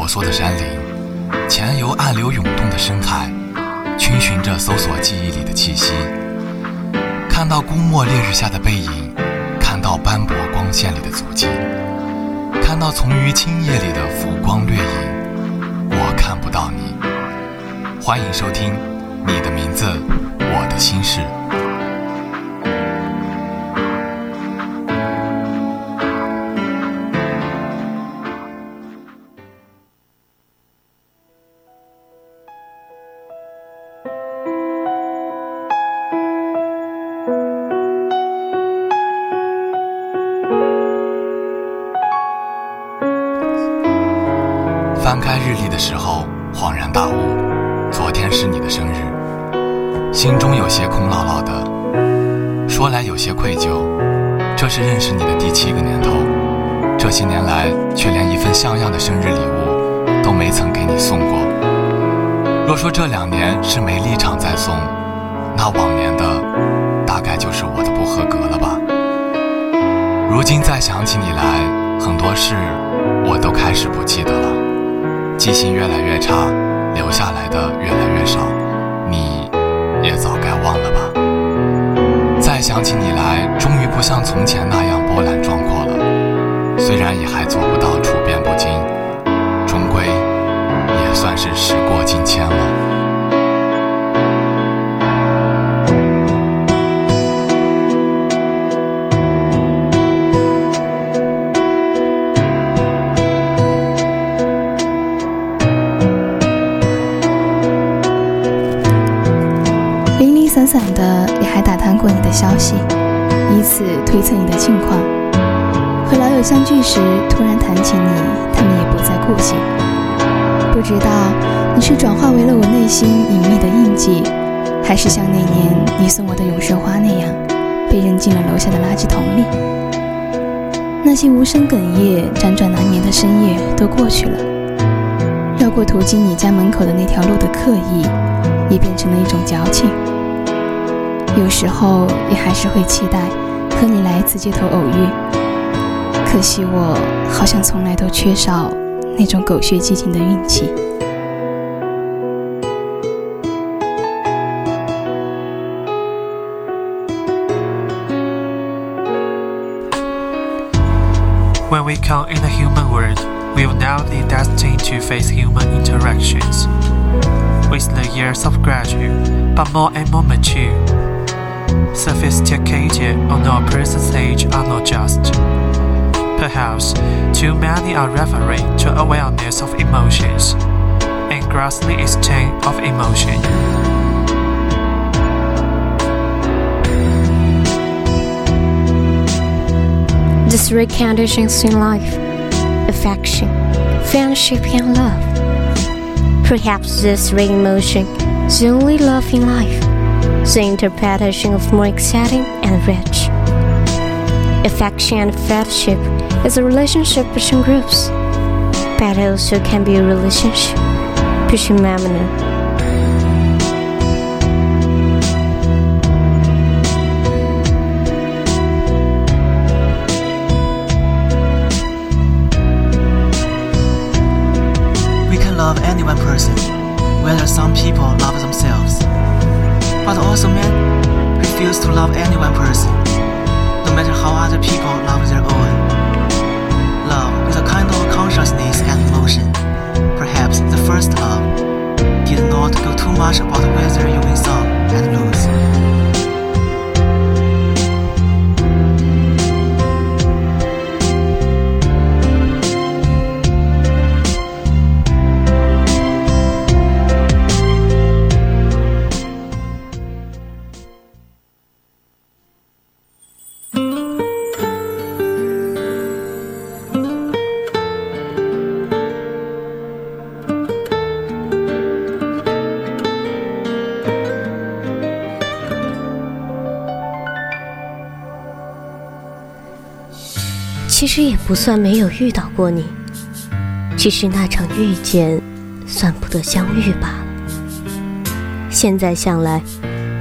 婆娑的山林，潜游暗流涌动的深海，寻寻着搜索记忆里的气息。看到孤漠烈日下的背影，看到斑驳光线里的足迹，看到从于青叶里的浮光掠影，我看不到你。欢迎收听《你的名字，我的心事》。翻开日历的时候，恍然大悟，昨天是你的生日，心中有些空落落的，说来有些愧疚。这是认识你的第七个年头，这些年来却连一份像样的生日礼物都没曾给你送过。若说这两年是没立场再送，那往年的大概就是我的不合格了吧。如今再想起你来，很多事我都开始不记得了。记性越来越差，留下来的越来越少，你也早该忘了吧。再想起你来，终于不像从前那样波澜壮阔了。虽然也还做不到处变不惊，终归也算是时光散的，也还打探过你的消息，以此推测你的近况。和老友相聚时，突然谈起你，他们也不再顾忌。不知道你是转化为了我内心隐秘的印记，还是像那年你送我的永生花那样，被扔进了楼下的垃圾桶里。那些无声哽咽、辗转难眠的深夜都过去了，绕过途经你家门口的那条路的刻意，也变成了一种矫情。有时候也还是会期待和你来一次街头偶遇，可惜我好像从来都缺少那种狗血激情的运气。When we come in the human world, we will now be destined to face human interactions. With the years of graduate, but more and more mature, sophisticated on our person's age are not just. Perhaps too many are referring to awareness of emotions and the extent of emotion. The three conditions in life affection, friendship, and love. Perhaps this three emotions, the only love in life the interpretation of more exciting and rich. Affection and friendship is a relationship between groups, but it also can be a relationship between can love any one person, whether some people love themselves. But also men refuse to love any one person, no matter how other people love their own. Love is a kind of consciousness and emotion. Perhaps the first love did not go too much about whether you win some and lose. “其实也不算没有遇到过你，只是那场遇见，算不得相遇罢了。现在想来，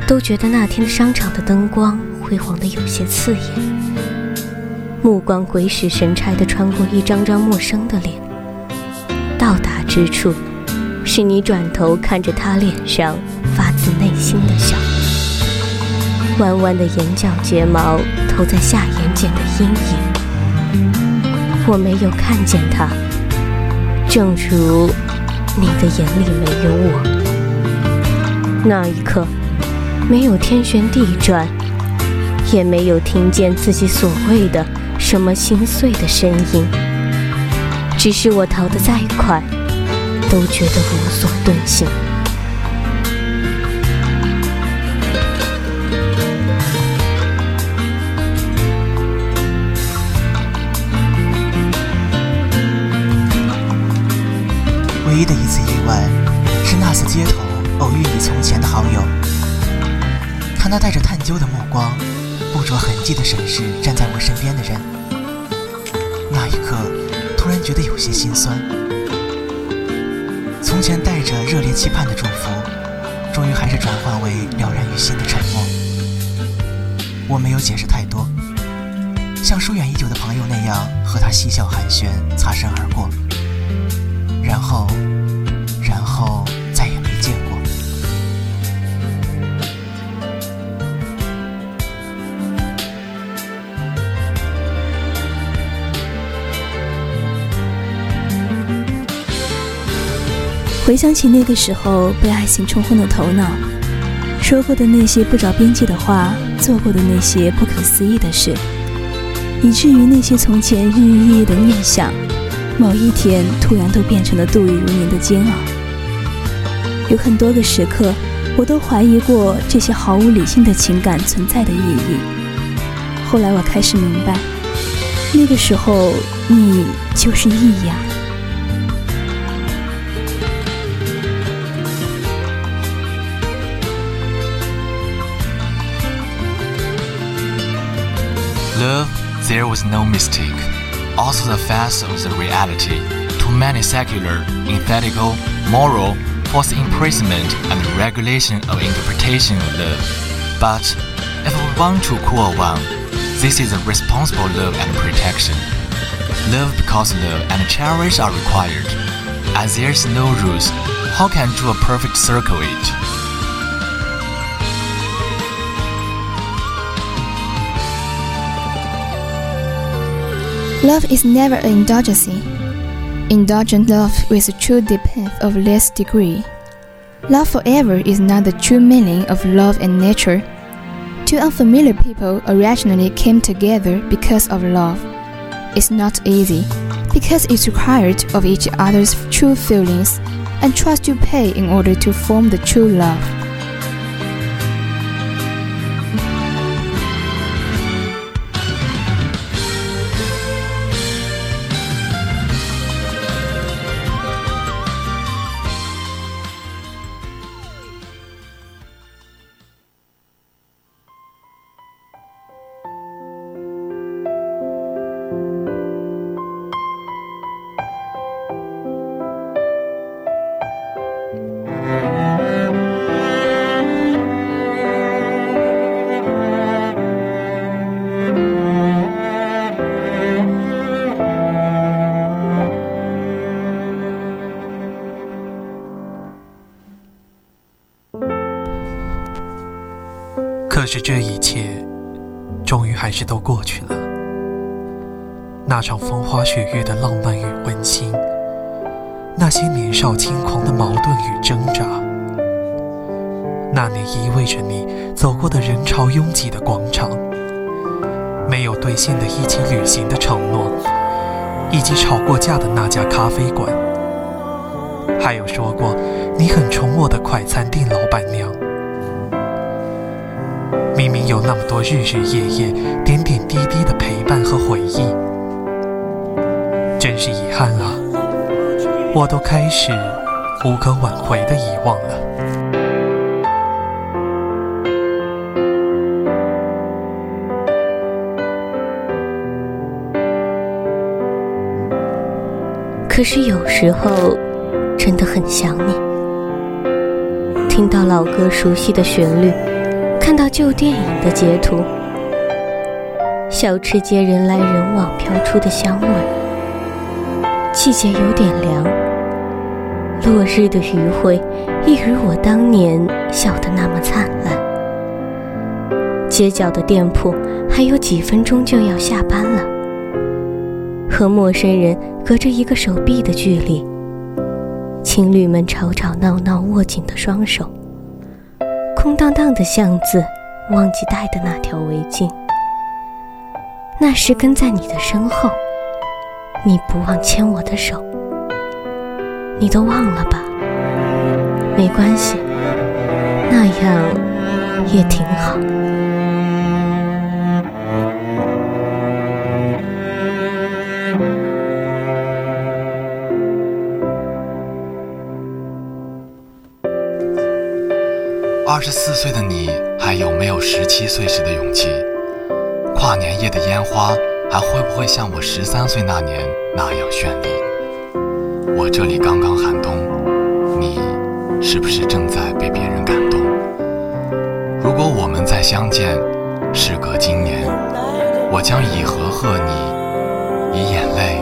都觉得那天商场的灯光辉煌的有些刺眼。目光鬼使神差地穿过一张张陌生的脸，到达之处，是你转头看着他脸上发自内心的笑。弯弯的眼角睫毛投在下眼睑的阴影，我没有看见他，正如你的眼里没有我。那一刻，没有天旋地转，也没有听见自己所谓的什么心碎的声音，只是我逃得再快，都觉得无所遁形。唯一的一次意外，是那次街头偶遇你从前的好友。他那带着探究的目光，不着痕迹的审视站在我身边的人。那一刻，突然觉得有些心酸。从前带着热烈期盼的祝福，终于还是转换为了然于心的沉默。我没有解释太多，像疏远已久的朋友那样和他嬉笑寒暄，擦身而过。然后，然后再也没见过。回想起那个时候被爱情冲昏了头脑，说过的那些不着边际的话，做过的那些不可思议的事，以至于那些从前日日夜夜的念想。某一天，突然都变成了度日如年的煎熬。有很多个时刻，我都怀疑过这些毫无理性的情感存在的意义。后来我开始明白，那个时候你就是意义啊。Love, there was no mistake. Also the facts of the reality, too many secular, ethical, moral, false imprisonment, and regulation of interpretation of love. But if we want to cool one, this is a responsible love and protection. Love because love and cherish are required. As there is no rules, how can draw a perfect circle it? Love is never an indulgency. Indulgent love with a true depth of less degree. Love forever is not the true meaning of love and nature. Two unfamiliar people originally came together because of love. It's not easy, because it's required of each other's true feelings and trust to pay in order to form the true love. 可是这一切，终于还是都过去了。那场风花雪月的浪漫与温馨，那些年少轻狂的矛盾与挣扎，那年依偎着你走过的人潮拥挤的广场，没有兑现的一起旅行的承诺，以及吵过架的那家咖啡馆，还有说过你很宠我的快餐店老板娘。明明有那么多日日夜夜、点点滴滴的陪伴和回忆，真是遗憾啊！我都开始无可挽回的遗忘了。可是有时候真的很想你，听到老歌熟悉的旋律。看到旧电影的截图，小吃街人来人往飘出的香味。季节有点凉，落日的余晖一如我当年笑得那么灿烂。街角的店铺还有几分钟就要下班了，和陌生人隔着一个手臂的距离，情侣们吵吵闹闹握紧的双手。空荡荡的巷子，忘记带的那条围巾。那时跟在你的身后，你不忘牵我的手，你都忘了吧？没关系，那样也挺好。二十四岁的你，还有没有十七岁时的勇气？跨年夜的烟花，还会不会像我十三岁那年那样绚丽？我这里刚刚寒冬，你是不是正在被别人感动？如果我们再相见，事隔今年，我将以和贺你，以眼泪，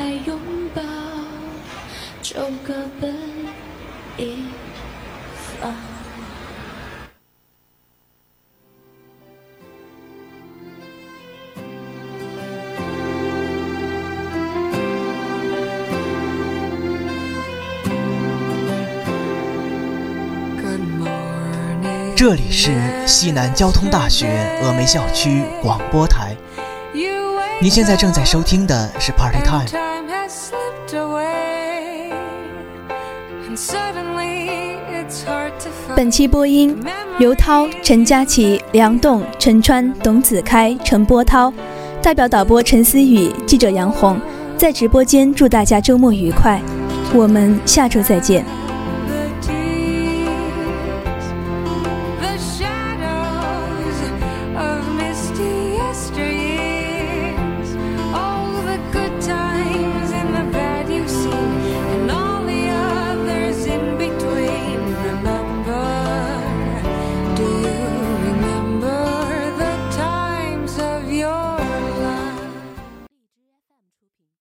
开拥抱，就各奔一方。这里是西南交通大学峨眉校区广播台，您现在正在收听的是 Party Time。本期播音：刘涛、陈佳琪、梁栋、陈川、董子开、陈波涛，代表导播陈思雨，记者杨红，在直播间祝大家周末愉快，我们下周再见。